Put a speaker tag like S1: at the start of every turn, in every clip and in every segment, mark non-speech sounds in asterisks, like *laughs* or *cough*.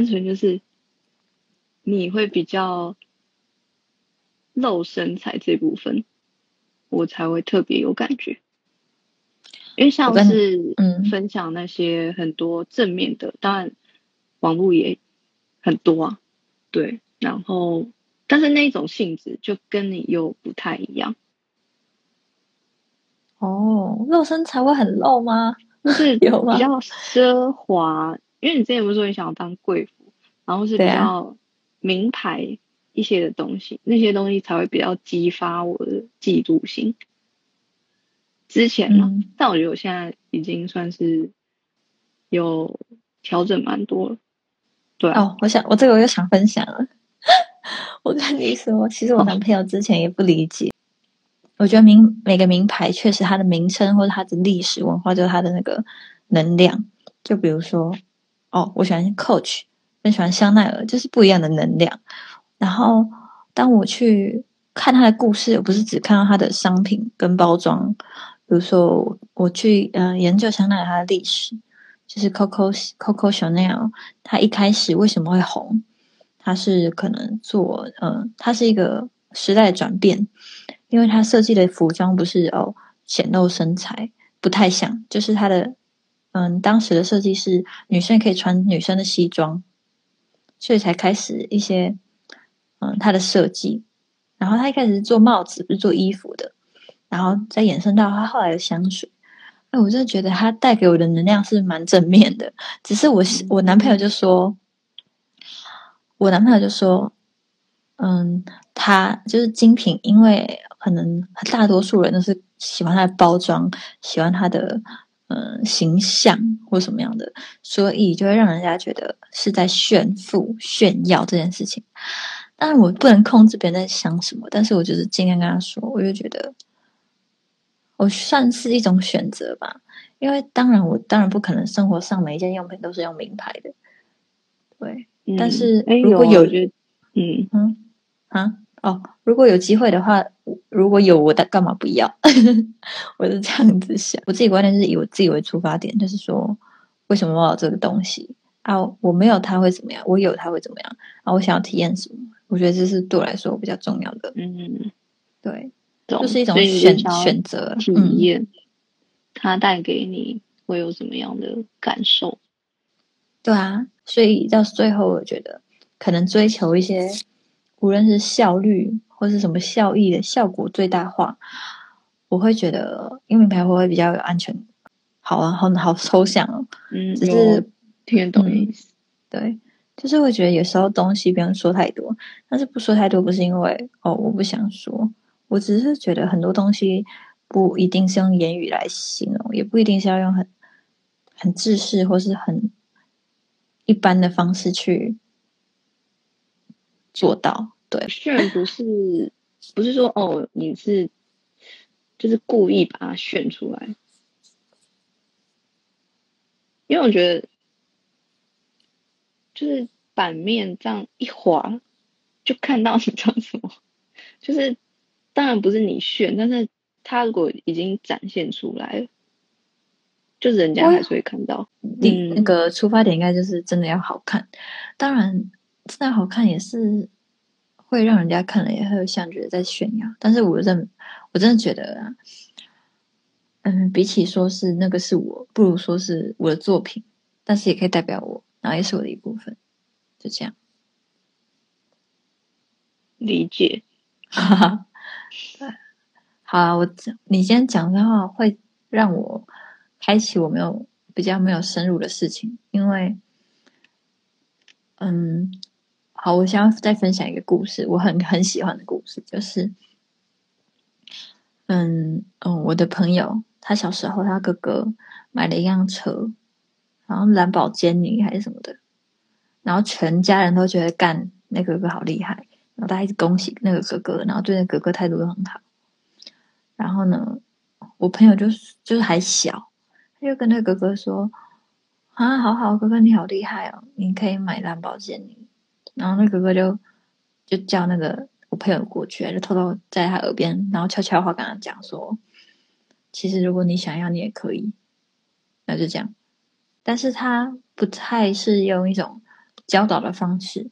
S1: 单纯就是你会比较露身材这部分，我才会特别有感觉。因为像是
S2: 嗯
S1: 分享那些很多正面的，当然网络也很多啊，对，然后但是那一种性质就跟你又不太一样，
S2: 哦，露身材会很露吗？
S1: 就是 *laughs*
S2: 有吗
S1: 比较奢华。因为你之前不是说你想要当贵妇，然后是比较名牌一些的东西，那些东西才会比较激发我的嫉妒心。之前嘛，
S2: 嗯
S1: 但我觉得我现在已经算是有调整蛮多了。对啊，
S2: 哦，我想我这个我又想分享了。*laughs* 我跟你说，其实我男朋友之前也不理解。我觉得名每个名牌确实它的名称或者它的历史文化，就是它的那个能量。就比如说，哦，我喜欢 Coach，很喜欢香奈儿，就是不一样的能量。然后当我去看它的故事，我不是只看到它的商品跟包装。比如说我，去呃研究香奈儿它的历史，就是 Coco Coco Chanel，它一开始为什么会红？它是可能做呃，它是一个时代的转变，因为它设计的服装不是哦显露身材，不太像，就是它的嗯当时的设计是女生可以穿女生的西装，所以才开始一些嗯它的设计，然后它一开始是做帽子，不是做衣服的，然后再衍生到它后来的香水。哎，我真的觉得它带给我的能量是蛮正面的，只是我我男朋友就说，我男朋友就说，嗯，他就是精品，因为可能大多数人都是喜欢它的包装，喜欢它的嗯形象或什么样的，所以就会让人家觉得是在炫富、炫耀这件事情。当然，我不能控制别人在想什么，但是我就是尽量跟他说，我就觉得我算是一种选择吧。因为当然，我当然不可能生活上每一件用品都是用名牌的，对。
S1: 嗯
S2: 但是
S1: 哎
S2: 如果有
S1: 嗯，
S2: 嗯啊哦，如果有机会的话，如果有我的干嘛不要？*laughs* 我是这样子想，我自己观点是以我自己为出发点，就是说为什么我要有这个东西啊？我没有它会怎么样？我有它会怎么样？啊，我想要体验什么？我觉得这是对我来说比较重要的。
S1: 嗯，
S2: 对，就是一种选选择
S1: 体
S2: 嗯
S1: 验，它带给你会有什么样的感受？
S2: 对啊，所以到最后，我觉得可能追求一些无论是效率或是什么效益的效果最大化，我会觉得用名牌货会比较有安全。好啊，好好抽象哦。
S1: 嗯，
S2: 只是
S1: 听得懂意思。
S2: 对，就是会觉得有时候东西不用说太多，但是不说太多不是因为哦我不想说，我只是觉得很多东西不一定是用言语来形容，也不一定是要用很很制式或是很一般的方式去做到。对，
S1: 炫不是不是说哦，你是就是故意把它炫出来，因为我觉得就是版面这样一划就看到你叫什么，*laughs* 就是当然不是你炫，但是他如果已经展现出来了，就人家还是会看到。
S2: 你
S1: 嗯。
S2: 那个出发点应该就是真的要好看，当然真的好看也是会让人家看了也会像觉得在炫耀，但是我真我真的觉得啊，嗯，比起说是那个是我，不如说是我的作品，但是也可以代表我，然后也是我的一部分，就这样，
S1: 理解，
S2: 哈哈，对，好啊，我你今天讲的话会让我开启我没有比较没有深入的事情，因为，嗯，好，我想要再分享一个故事，我很很喜欢的故事，就是，嗯嗯，我的朋友他小时候他哥哥买了一辆车，然后蓝宝坚尼还是什么的，然后全家人都觉得干那哥哥好厉害，然后大家一直恭喜那个哥哥，然后对那哥哥态度都很好。然后呢，我朋友就是就是还小，他就跟那个哥哥说：“啊，好好，哥哥你好厉害哦，你可以买蓝宝坚尼。”然后那哥哥就就叫那个我朋友过去，就偷偷在他耳边，然后悄悄话跟他讲说：“其实如果你想要，你也可以。”那就这样。但是他不太是用一种教导的方式。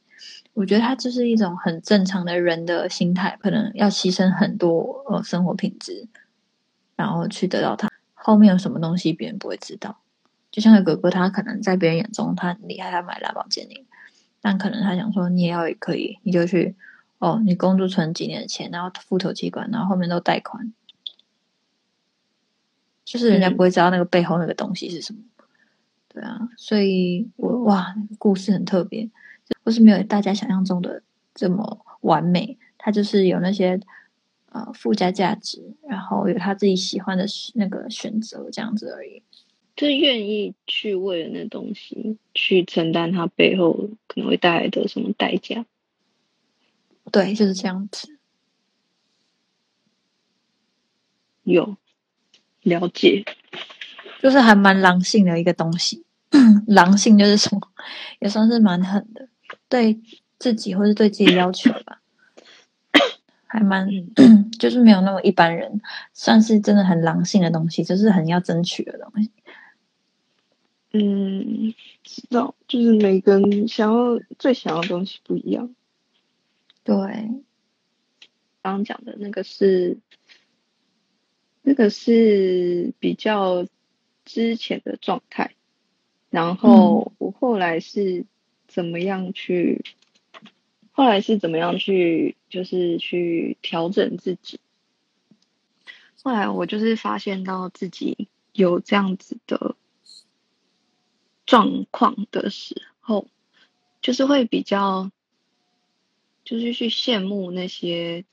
S2: 我觉得他就是一种很正常的人的心态，可能要牺牲很多呃生活品质，然后去得到他后面有什么东西，别人不会知道。就像那哥哥，他可能在别人眼中他很厉害，他买蓝宝坚尼，但可能他想说你也要也可以，你就去哦，你工作存几年的钱，然后付头期款，然后后面都贷款，就是人家不会知道那个背后那个东西是什么。对啊，所以我哇，故事很特别。不是没有大家想象中的这么完美，他就是有那些呃附加价值，然后有他自己喜欢的那个选择这样子而已，
S1: 就是愿意去为了那东西去承担它背后可能会带来的什么代价。
S2: 对，就是这样子。
S1: 有了解，
S2: 就是还蛮狼性的一个东西。*clears throat* 狼性就是什么，也算是蛮狠的。对自己或是对自己要求吧，*coughs* 还蛮 *clears throat* 就是没有那么一般人，算是真的很狼性的东西，就是很要争取的东西。
S1: 嗯，知道，就是每个人想要最想要的东西不一样。
S2: 对，
S1: 刚刚讲的那个是，那个是比较之前的状态，然后我后来是。怎么样去？后来是怎么样去？就是去调整自己。后来我就是发现到自己有这样子的状况的时候，就是会比较，就是去羡慕那些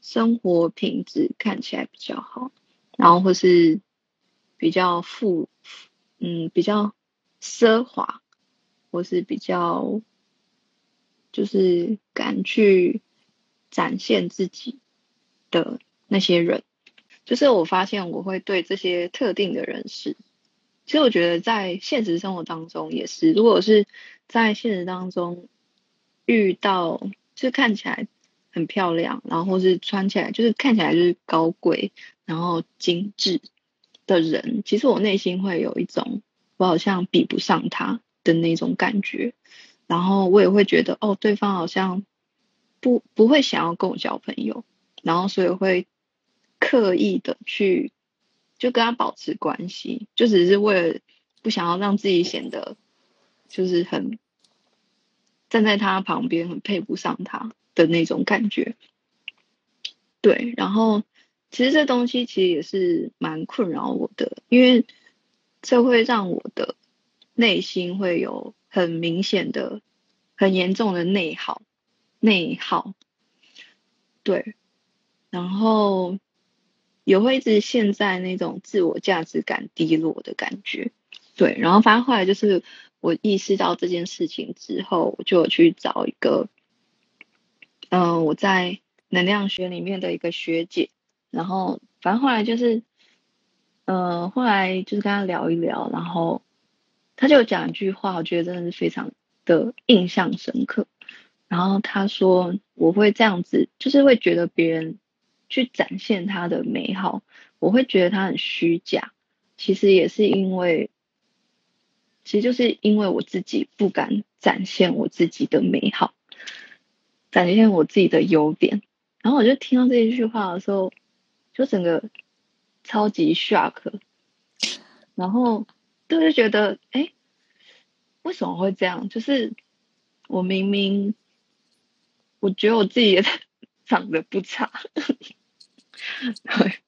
S1: 生活品质看起来比较好，然后或是比较富，嗯，比较。奢华，或是比较，就是敢去展现自己的那些人，就是我发现我会对这些特定的人士，其实我觉得在现实生活当中也是，如果是在现实当中遇到，就是看起来很漂亮，然后是穿起来就是看起来就是高贵，然后精致的人，其实我内心会有一种。我好像比不上他的那种感觉，然后我也会觉得哦，对方好像不不会想要跟我交朋友，然后所以会刻意的去就跟他保持关系，就只是为了不想要让自己显得就是很站在他旁边很配不上他的那种感觉。对，然后其实这东西其实也是蛮困扰我的，因为。这会让我的内心会有很明显的、很严重的内耗，内耗。对，然后也会一直陷在那种自我价值感低落的感觉。对，然后反正后来就是我意识到这件事情之后，我就去找一个，嗯，我在能量学里面的一个学姐，然后反正后来就是。呃，后来就是跟他聊一聊，然后他就讲一句话，我觉得真的是非常的印象深刻。然后他说：“我会这样子，就是会觉得别人去展现他的美好，我会觉得他很虚假。其实也是因为，其实就是因为我自己不敢展现我自己的美好，展现我自己的优点。然后我就听到这一句话的时候，就整个。”超级 shock，然后就是觉得，哎，为什么会这样？就是我明明我觉得我自己也 *laughs* 长得不差，*laughs* 对，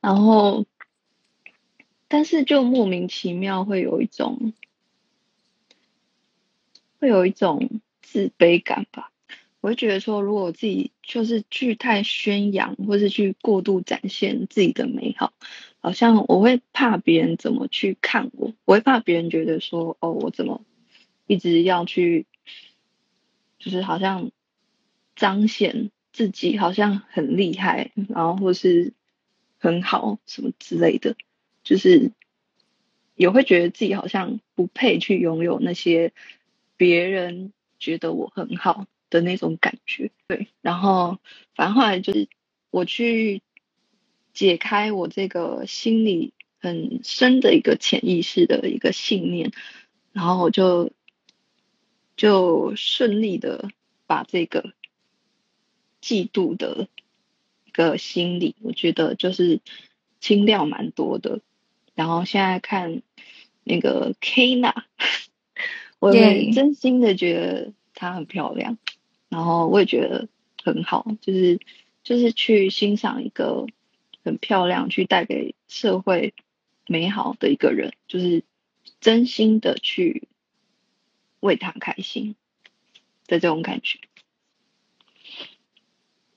S1: 然后但是就莫名其妙会有一种，会有一种自卑感吧。我会觉得说，如果自己就是去太宣扬，或是去过度展现自己的美好，好像我会怕别人怎么去看我，我会怕别人觉得说，哦，我怎么一直要去，就是好像彰显自己好像很厉害，然后或是很好什么之类的，就是也会觉得自己好像不配去拥有那些别人觉得我很好。的那种感觉，对，然后反正后来就是我去解开我这个心理很深的一个潜意识的一个信念，然后我就就顺利的把这个嫉妒的一个心理，我觉得就是清掉蛮多的。然后现在看那个 Kina，*laughs* 我也真心的觉得她很漂亮，然后我也觉得很好，就是就是去欣赏一个很漂亮、去带给社会美好的一个人，就是真心的去为他开心的这种感觉。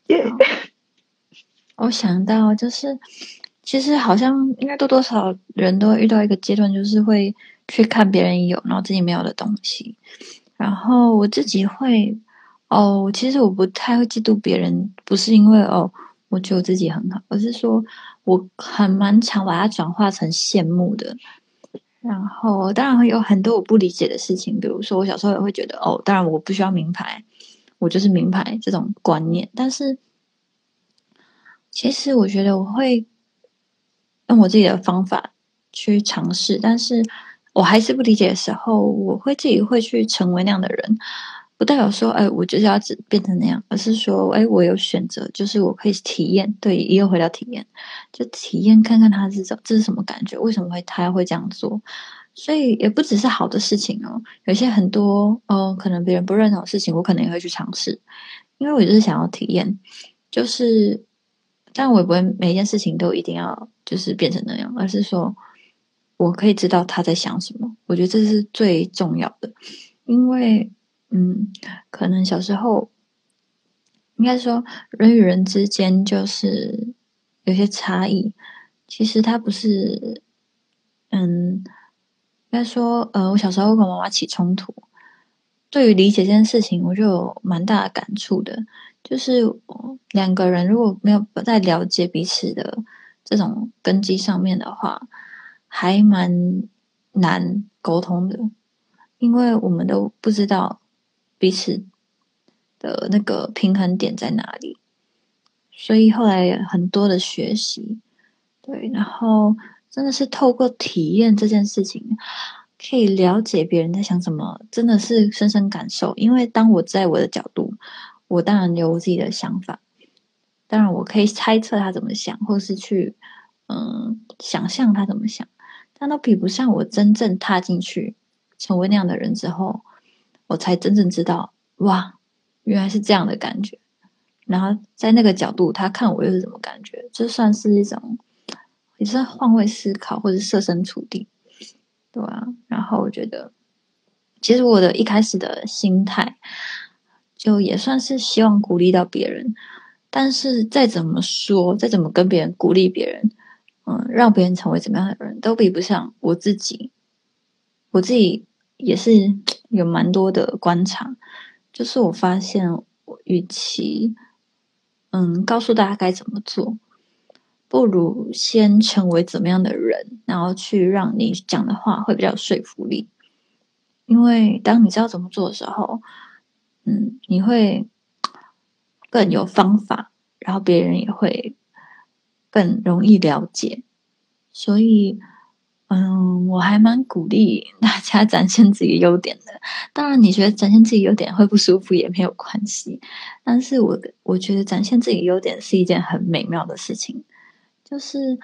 S1: *laughs*
S2: 我想到就是。其实好像应该多多少人都会遇到一个阶段，就是会去看别人有，然后自己没有的东西。然后我自己会哦，其实我不太会嫉妒别人，不是因为哦，我觉得我自己很好，而是说我很蛮常把它转化成羡慕的。然后当然会有很多我不理解的事情，比如说我小时候也会觉得哦，当然我不需要名牌，我就是名牌这种观念。但是其实我觉得我会。用我自己的方法去尝试，但是我还是不理解的时候，我会自己会去成为那样的人，不代表说，哎，我就是要只变成那样，而是说，哎，我有选择，就是我可以体验，对，又回到体验，就体验看看他是怎，这是什么感觉，为什么会他会这样做，所以也不只是好的事情哦，有些很多，哦，可能别人不认同的事情，我可能也会去尝试，因为我就是想要体验，就是。但我也不会每件事情都一定要就是变成那样，而是说我可以知道他在想什么。我觉得这是最重要的，因为嗯，可能小时候应该说人与人之间就是有些差异。其实他不是，嗯，应该说呃，我小时候跟妈妈起冲突，对于理解这件事情，我就有蛮大的感触的。就是两个人如果没有不在了解彼此的这种根基上面的话，还蛮难沟通的，因为我们都不知道彼此的那个平衡点在哪里，所以后来很多的学习，对，然后真的是透过体验这件事情，可以了解别人在想什么，真的是深深感受，因为当我在我的角度。我当然有我自己的想法，当然我可以猜测他怎么想，或是去嗯想象他怎么想，但都比不上我真正踏进去成为那样的人之后，我才真正知道哇，原来是这样的感觉。然后在那个角度，他看我又是什么感觉？这算是一种也是换位思考，或者设身处地，对啊。然后我觉得，其实我的一开始的心态。就也算是希望鼓励到别人，但是再怎么说，再怎么跟别人鼓励别人，嗯，让别人成为怎么样的人，都比不上我自己。我自己也是有蛮多的观察，就是我发现，我与其嗯告诉大家该怎么做，不如先成为怎么样的人，然后去让你讲的话会比较有说服力。因为当你知道怎么做的时候。嗯，你会更有方法，然后别人也会更容易了解。所以，嗯，我还蛮鼓励大家展现自己优点的。当然，你觉得展现自己优点会不舒服也没有关系。但是我我觉得展现自己优点是一件很美妙的事情。就是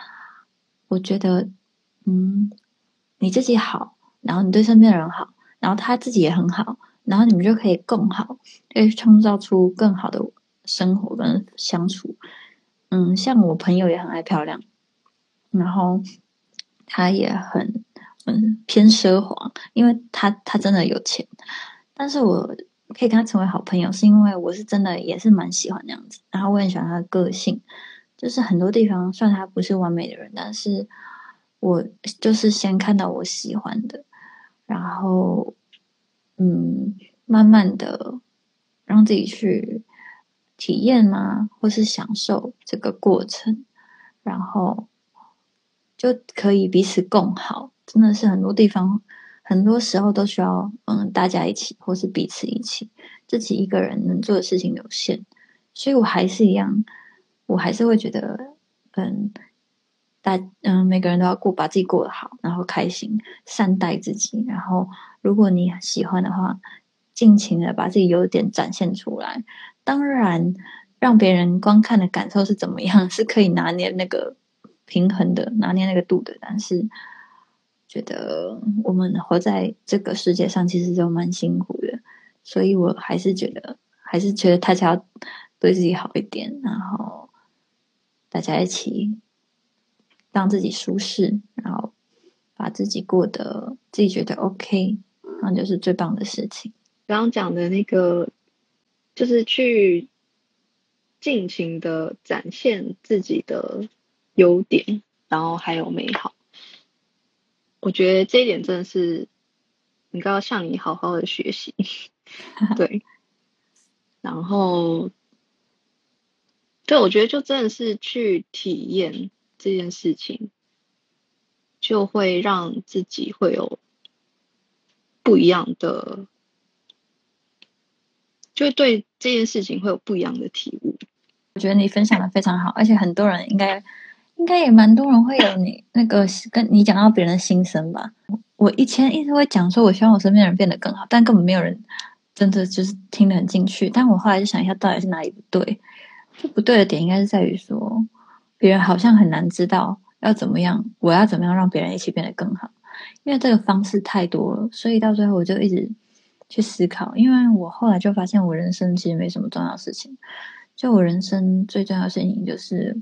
S2: 我觉得，嗯，你自己好，然后你对身边的人好，然后他自己也很好。然后你们就可以更好，可以创造出更好的生活跟相处。嗯，像我朋友也很爱漂亮，然后他也很嗯偏奢华，因为他他真的有钱。但是我可以跟他成为好朋友，是因为我是真的也是蛮喜欢那样子。然后我很喜欢他的个性，就是很多地方算他不是完美的人，但是我就是先看到我喜欢的，然后。嗯，慢慢的让自己去体验吗，或是享受这个过程，然后就可以彼此共好。真的是很多地方，很多时候都需要嗯大家一起，或是彼此一起。自己一个人能做的事情有限，所以我还是一样，我还是会觉得嗯，大嗯，每个人都要过把自己过得好，然后开心，善待自己。然后，如果你喜欢的话，尽情的把自己优点展现出来。当然，让别人观看的感受是怎么样，*laughs* 是可以拿捏那个平衡的，拿捏那个度的。但是，觉得我们活在这个世界上，其实就蛮辛苦的。所以我还是觉得，还是觉得大家要对自己好一点，然后大家一起。让自己舒适，然后把自己过得自己觉得 OK，那就是最棒的事情。
S1: 刚刚讲的那个，就是去尽情的展现自己的优点，然后还有美好。我觉得这一点真的是，应该要向你好好的学习。*laughs* 对，*laughs* 然后，对，我觉得就真的是去体验。这件事情就会让自己会有不一样的，就对这件事情会有不一样的体悟。
S2: 我觉得你分享的非常好，而且很多人应该应该也蛮多人会有你那个跟你讲到别人的心声吧。我以前一直会讲说，我希望我身边的人变得更好，但根本没有人真的就是听得很进去。但我后来就想一下，到底是哪里不对？就不对的点应该是在于说。别人好像很难知道要怎么样，我要怎么样让别人一起变得更好，因为这个方式太多了，所以到最后我就一直去思考。因为我后来就发现，我人生其实没什么重要事情，就我人生最重要的事情就是，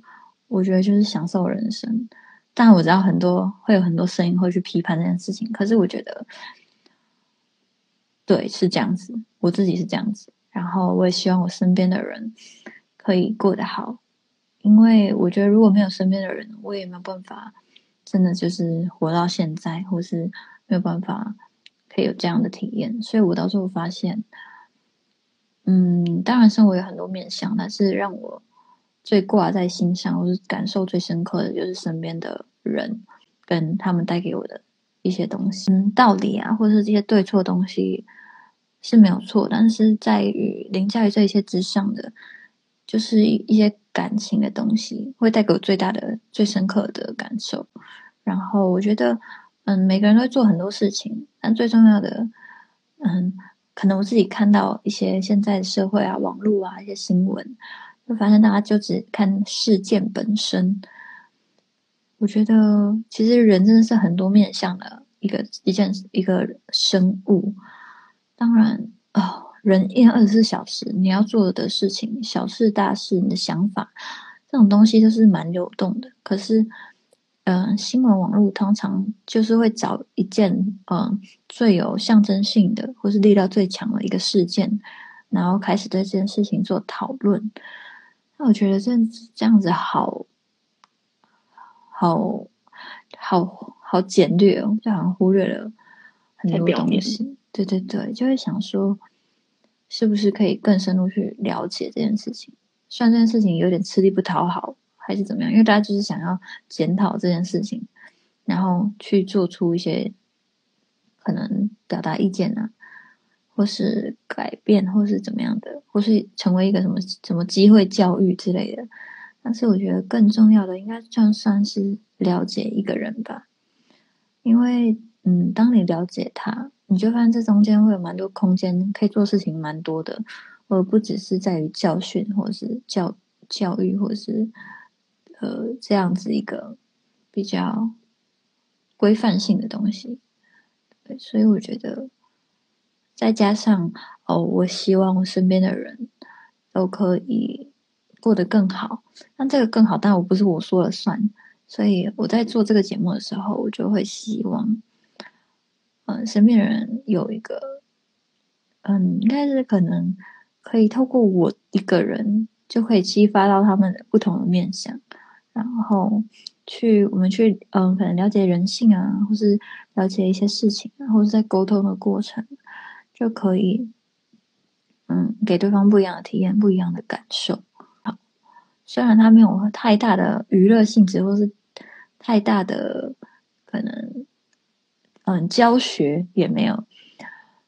S2: 我觉得就是享受人生。但我知道很多会有很多声音会去批判这件事情，可是我觉得，对，是这样子，我自己是这样子，然后我也希望我身边的人可以过得好。因为我觉得，如果没有身边的人，我也没有办法，真的就是活到现在，或是没有办法可以有这样的体验。所以我到时候发现，嗯，当然生活有很多面向，但是让我最挂在心上，或是感受最深刻的就是身边的人跟他们带给我的一些东西，道理啊，或是这些对错东西是没有错，但是在于凌驾于这一切之上的。就是一一些感情的东西，会带给我最大的、最深刻的感受。然后我觉得，嗯，每个人都会做很多事情，但最重要的，嗯，可能我自己看到一些现在的社会啊、网络啊一些新闻，就发现大家就只看事件本身。我觉得，其实人真的是很多面向的一个一件一个生物。当然啊。人一天二十四小时，你要做的事情，小事大事，你的想法，这种东西都是蛮流动的。可是，嗯，新闻网络通常就是会找一件，嗯，最有象征性的，或是力量最强的一个事件，然后开始对这件事情做讨论。那我觉得这这样子好，好，好好简略哦，就好像忽略了很多东西。对对对，就会想说。是不是可以更深入去了解这件事情？虽然这件事情有点吃力不讨好，还是怎么样？因为大家就是想要检讨这件事情，然后去做出一些可能表达意见啊，或是改变，或是怎么样的，或是成为一个什么什么机会教育之类的。但是我觉得更重要的，应该算算是了解一个人吧，因为嗯，当你了解他。你就发现这中间会有蛮多空间可以做事情，蛮多的，而不只是在于教训，或者是教教育，或者是呃这样子一个比较规范性的东西。对，所以我觉得再加上哦，我希望我身边的人都可以过得更好。那这个更好，但我不是我说了算，所以我在做这个节目的时候，我就会希望。嗯，身边人有一个，嗯，应该是可能可以透过我一个人，就可以激发到他们不同的面相，然后去我们去嗯，可能了解人性啊，或是了解一些事情，然后在沟通的过程就可以，嗯，给对方不一样的体验，不一样的感受。好，虽然他没有太大的娱乐性质，或是太大的可能。嗯，教学也没有，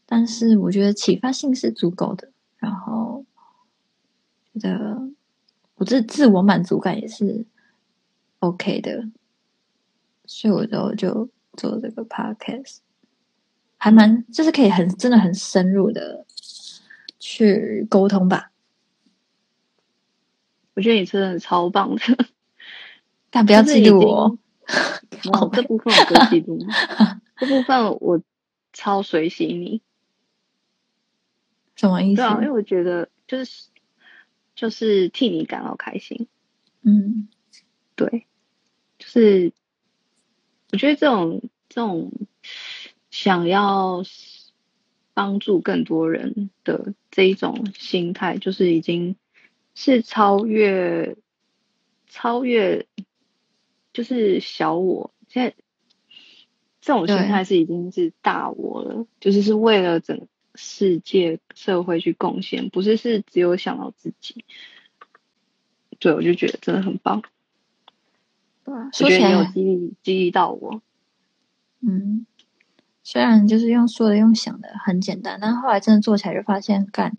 S2: 但是我觉得启发性是足够的。然后觉得我这自我满足感也是 OK 的。所以我就就做这个 podcast，还蛮就是可以很真的很深入的去沟通吧。
S1: 我觉得你真的超棒的，
S2: 但不要嫉妒我。*laughs*
S1: 哦，这部分我不嫉妒，这部分我超随喜你。
S2: 什么意思？
S1: 对啊，因为我觉得就是就是替你感到开心。
S2: 嗯，
S1: 对，就是我觉得这种这种想要帮助更多人的这一种心态，就是已经是超越超越，就是小我。现在这种心态是已经是大我了，就是是为了整。世界社会去贡献，不是是只有想到自己。对，我就觉得真的很棒。
S2: 对，
S1: 说起来有激励激励到我。
S2: 嗯，虽然就是用说的、用想的很简单，但后来真的做起来就发现，干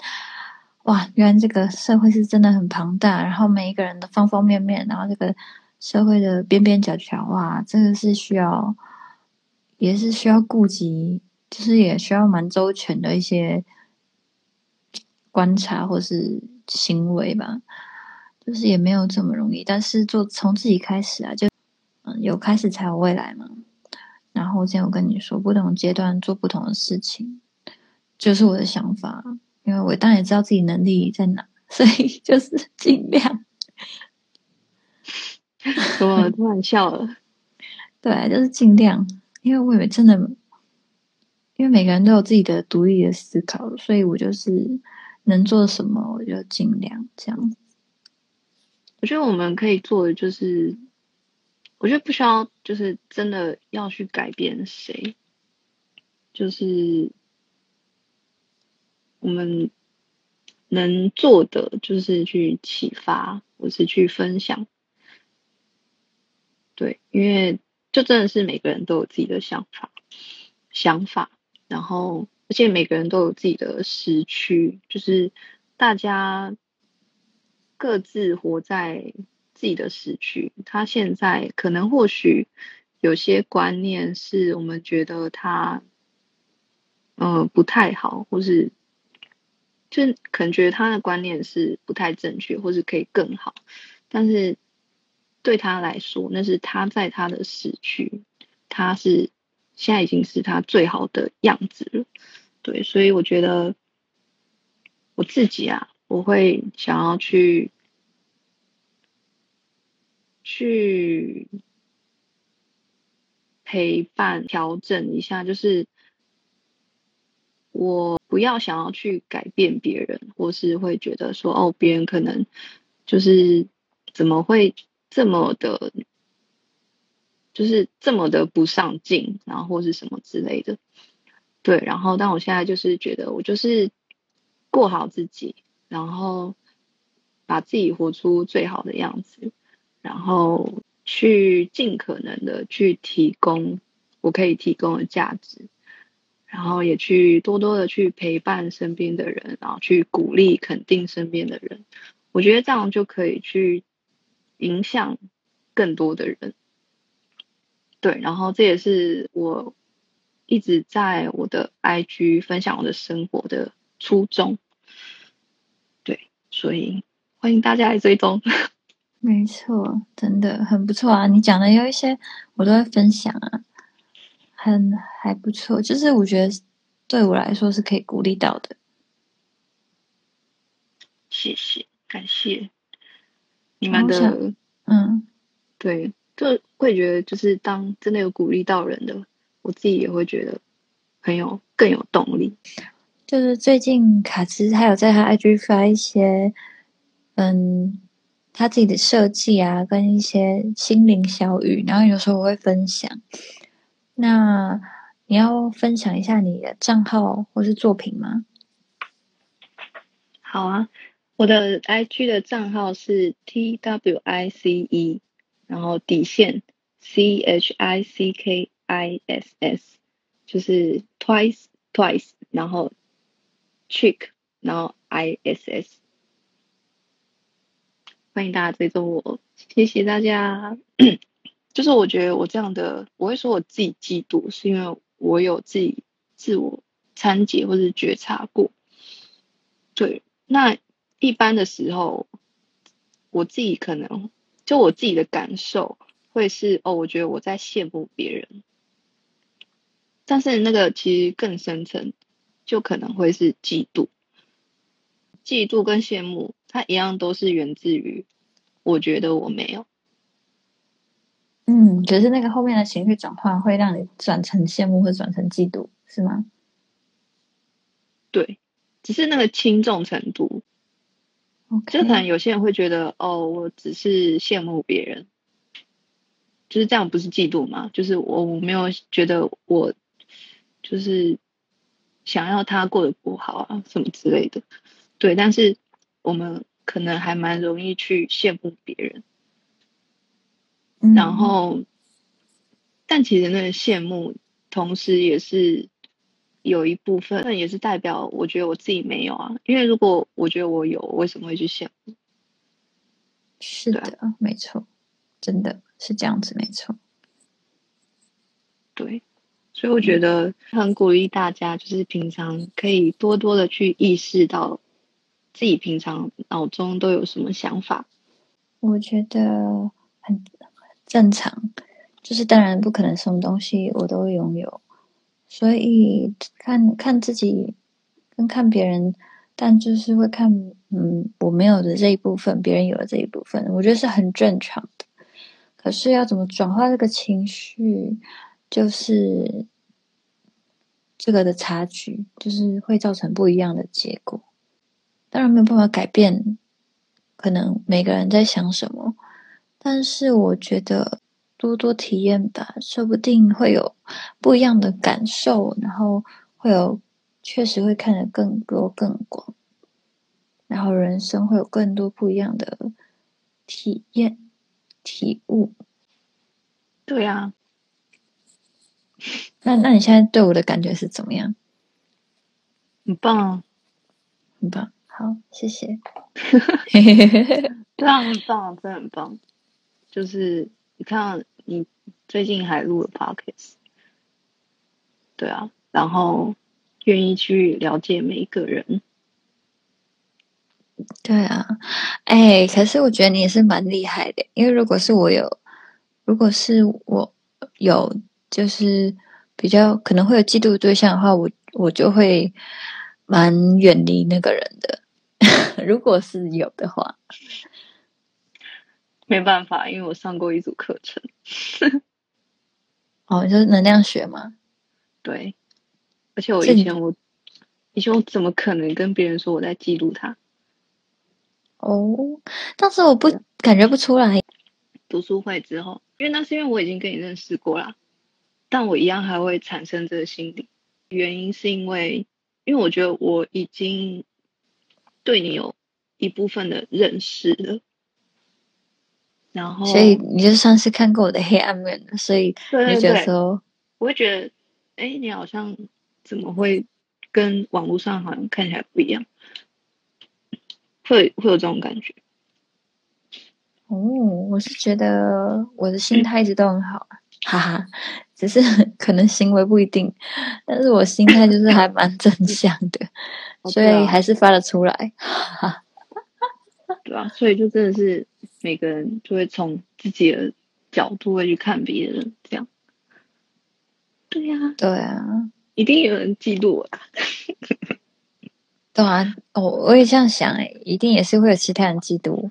S2: 哇，原来这个社会是真的很庞大，然后每一个人的方方面面，然后这个社会的边边角角，哇，真的是需要，也是需要顾及。就是也需要蛮周全的一些观察或是行为吧，就是也没有这么容易。但是做从自己开始啊，就嗯有开始才有未来嘛。然后之前我跟你说，不同阶段做不同的事情，就是我的想法。因为我当然也知道自己能力在哪，所以就是尽量。
S1: 我突然笑了，
S2: 对，就是尽量，因为我以为真的。因为每个人都有自己的独立的思考，所以我就是能做什么，我就尽量这样。
S1: 我觉得我们可以做的就是，我觉得不需要，就是真的要去改变谁，就是我们能做的就是去启发，或是去分享。对，因为就真的是每个人都有自己的想法，想法。然后，而且每个人都有自己的时区，就是大家各自活在自己的时区。他现在可能或许有些观念是我们觉得他，嗯，不太好，或是就可能觉得他的观念是不太正确，或是可以更好。但是对他来说，那是他在他的时区，他是。现在已经是他最好的样子了，对，所以我觉得我自己啊，我会想要去去陪伴、调整一下，就是我不要想要去改变别人，或是会觉得说，哦，别人可能就是怎么会这么的。就是这么的不上进，然后或是什么之类的，对。然后，但我现在就是觉得，我就是过好自己，然后把自己活出最好的样子，然后去尽可能的去提供我可以提供的价值，然后也去多多的去陪伴身边的人，然后去鼓励肯定身边的人。我觉得这样就可以去影响更多的人。对，然后这也是我一直在我的 IG 分享我的生活的初衷。对，所以欢迎大家来追踪。*laughs*
S2: 没错，真的很不错啊！你讲的有一些我都会分享啊，很还不错。就是我觉得对我来说是可以鼓励到的。
S1: 谢谢，感谢你们的
S2: 嗯，
S1: 对。就会觉得，就是当真的有鼓励到人的，我自己也会觉得很有更有动力。
S2: 就是最近卡兹还有在他 IG 发一些，嗯，他自己的设计啊，跟一些心灵小语，然后有时候我会分享。那你要分享一下你的账号或是作品吗？
S1: 好啊，我的 IG 的账号是 TWICE。然后底线 C H I C K I S S 就是 twice twice，然后 chick，然后 I S S，欢迎大家追踪我，谢谢大家。就是我觉得我这样的，我会说我自己嫉妒，是因为我有自己自我参解或者觉察过。对，那一般的时候，我自己可能就我自己的感受会是哦，我觉得我在羡慕别人，但是那个其实更深层，就可能会是嫉妒。嫉妒跟羡慕，它一样都是源自于我觉得我没有。
S2: 嗯，只是那个后面的情绪转换会让你转成羡慕，或转成嫉妒，是吗？
S1: 对，只是那个轻重程度。就可能有些人会觉得，哦，我只是羡慕别人，就是这样，不是嫉妒嘛？就是我我没有觉得我就是想要他过得不好啊，什么之类的。对，但是我们可能还蛮容易去羡慕别人，然后，但其实那个羡慕，同时也是有一部分，那也是代表我觉得我自己没有啊。因为如果我觉得我有，为什么会去羡慕？
S2: 是的，没错，真的是这样子，没错。
S1: 对，所以我觉得很鼓励大家，就是平常可以多多的去意识到。自己平常脑中都有什么想法？
S2: 我觉得很正常，就是当然不可能什么东西我都拥有，所以看看自己跟看别人，但就是会看嗯我没有的这一部分，别人有的这一部分，我觉得是很正常的。可是要怎么转化这个情绪，就是这个的差距，就是会造成不一样的结果。当然没有办法改变，可能每个人在想什么，但是我觉得多多体验吧，说不定会有不一样的感受，然后会有确实会看得更多更广，然后人生会有更多不一样的体验体悟。
S1: 对呀，
S2: 那那你现在对我的感觉是怎么样？
S1: 很棒，
S2: 很棒。好，谢谢。*laughs*
S1: 对啊，很棒，真的很棒。就是你看，你最近还录了 podcast，对啊，然后愿意去了解每一个人。
S2: 对啊，哎，可是我觉得你也是蛮厉害的，因为如果是我有，如果是我有，就是比较可能会有嫉妒对象的话，我我就会蛮远离那个人的。*laughs* 如果是有的话，
S1: 没办法，因为我上过一组课程。
S2: 哦，就是能量学吗？*laughs*
S1: 对，而且我以前我以前我怎么可能跟别人说我在记录他？
S2: 哦，但是我不感觉不出来。
S1: 读书会之后，因为那是因为我已经跟你认识过啦，但我一样还会产生这个心理。原因是因为，因为我觉得我已经。对你有一部分的认识了，然后
S2: 所以你就算是看过我的黑暗面了，所以你觉得说，
S1: 我会觉得，哎，你好像怎么会跟网络上好像看起来不一样，会会有这种感觉。
S2: 哦，我是觉得我的心态一直都很好，哈哈，只是 *laughs* 可能行为不一定，但是我心态就是还蛮正向的。所以还是发了出来，哈哈。
S1: 对啊，所以就真的是每个人就会从自己的角度会去看别人，这样。对呀，
S2: 对啊，
S1: 一定有人嫉妒我。
S2: 对啊，我我也这样想哎，一定也是会有其他人嫉妒。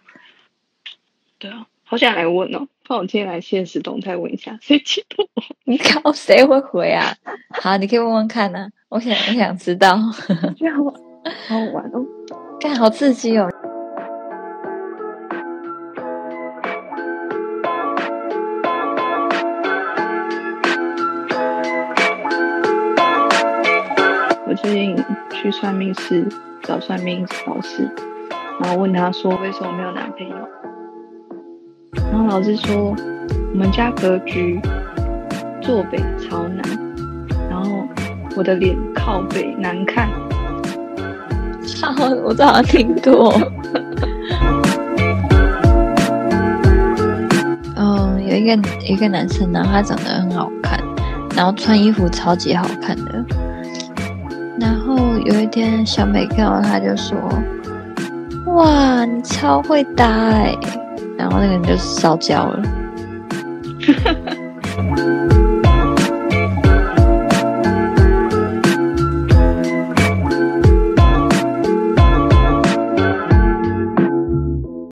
S1: 对啊，好想来问哦，那我今天来现实动态问一下，谁嫉妒我？*laughs*
S2: 你靠，谁会回啊？好，你可以问问看呢，我想我想知道。
S1: 这样好好玩哦，*laughs*
S2: 看好刺激哦！
S1: 最近去算命师找算命老师，然后问他说为什么没有男朋友，然后老师说我们家格局坐北朝南，然后我的脸靠北难看。
S2: 我都好像听过。嗯，有一个一个男生，然后他长得很好看，然后穿衣服超级好看的。有一天，小美看到他就说：“哇，你超会搭哎！”然后那个人就烧焦了。